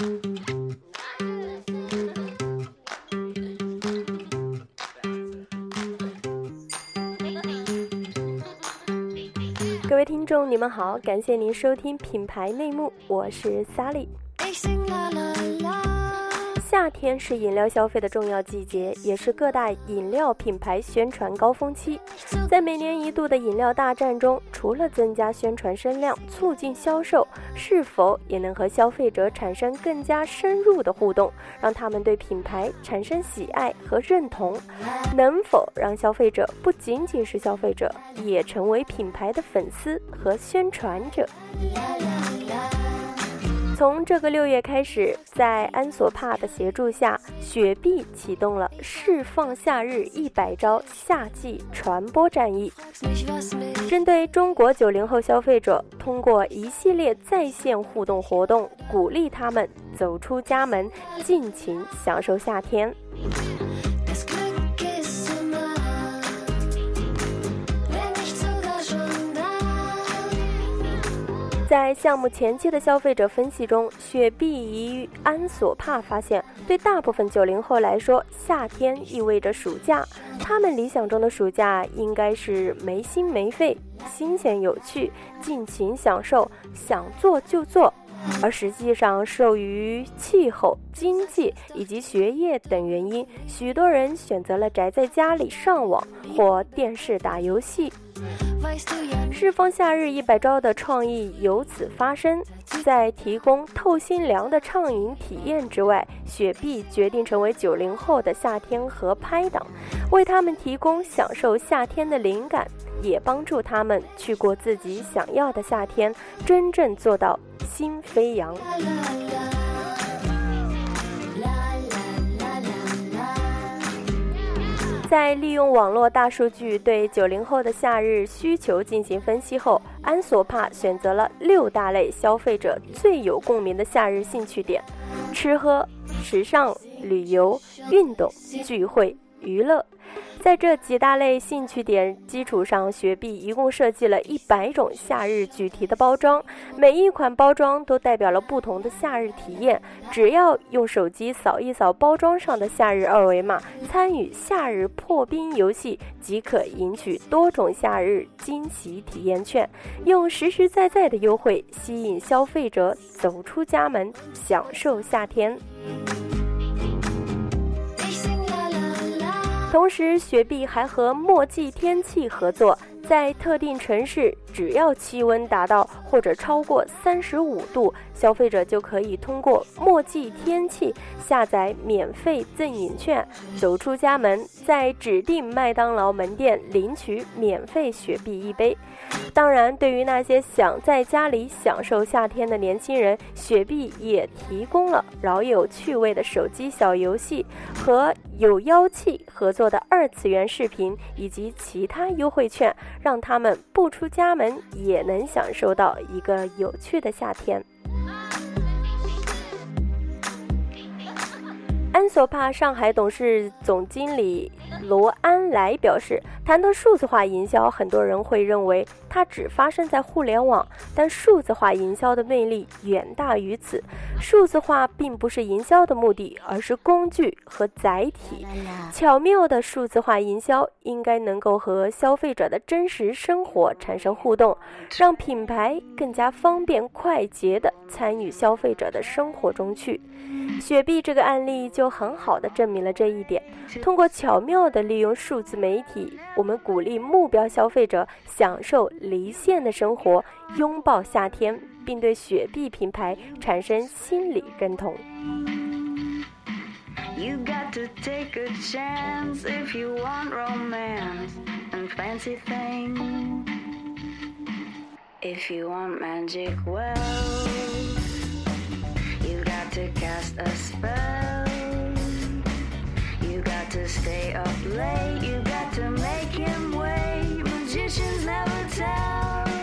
各位听众，你们好，感谢您收听品牌内幕，我是 Sally。夏天是饮料消费的重要季节，也是各大饮料品牌宣传高峰期。在每年一度的饮料大战中，除了增加宣传声量、促进销售，是否也能和消费者产生更加深入的互动，让他们对品牌产生喜爱和认同？能否让消费者不仅仅是消费者，也成为品牌的粉丝和宣传者？从这个六月开始，在安索帕的协助下，雪碧启动了释放夏日一百招夏季传播战役。针对中国九零后消费者，通过一系列在线互动活动，鼓励他们走出家门，尽情享受夏天。在项目前期的消费者分析中，雪碧怡安索帕发现，对大部分九零后来说，夏天意味着暑假。他们理想中的暑假应该是没心没肺、新鲜有趣、尽情享受、想做就做。而实际上，受于气候、经济以及学业等原因，许多人选择了宅在家里上网或电视打游戏。释放夏日一百招的创意由此发生，在提供透心凉的畅饮体验之外，雪碧决定成为九零后的夏天合拍档，为他们提供享受夏天的灵感，也帮助他们去过自己想要的夏天，真正做到心飞扬。在利用网络大数据对九零后的夏日需求进行分析后，安索帕选择了六大类消费者最有共鸣的夏日兴趣点：吃喝、时尚、旅游、运动、聚会、娱乐。在这几大类兴趣点基础上，雪碧一共设计了一百种夏日主题的包装，每一款包装都代表了不同的夏日体验。只要用手机扫一扫包装上的夏日二维码，参与夏日破冰游戏，即可赢取多种夏日惊喜体验券，用实实在在的优惠吸引消费者走出家门，享受夏天。同时，雪碧还和墨迹天气合作，在特定城市，只要气温达到或者超过三十五度，消费者就可以通过墨迹天气下载免费赠饮券，走出家门，在指定麦当劳门店领取免费雪碧一杯。当然，对于那些想在家里享受夏天的年轻人，雪碧也提供了饶有趣味的手机小游戏和有妖气合作的二次元视频以及其他优惠券，让他们不出家门们也能享受到一个有趣的夏天。安索帕上海董事总经理罗安来表示，谈到数字化营销，很多人会认为它只发生在互联网，但数字化营销的魅力远大于此。数字化并不是营销的目的，而是工具和载体。巧妙的数字化营销应该能够和消费者的真实生活产生互动，让品牌更加方便快捷地参与消费者的生活中去。雪碧这个案例就很很好的证明了这一点通过巧妙的利用数字媒体我们鼓励目标消费者享受离线的生活拥抱夏天并对雪碧品牌产生心理认同。Ifyouwantmagic well you gotta cast a spell.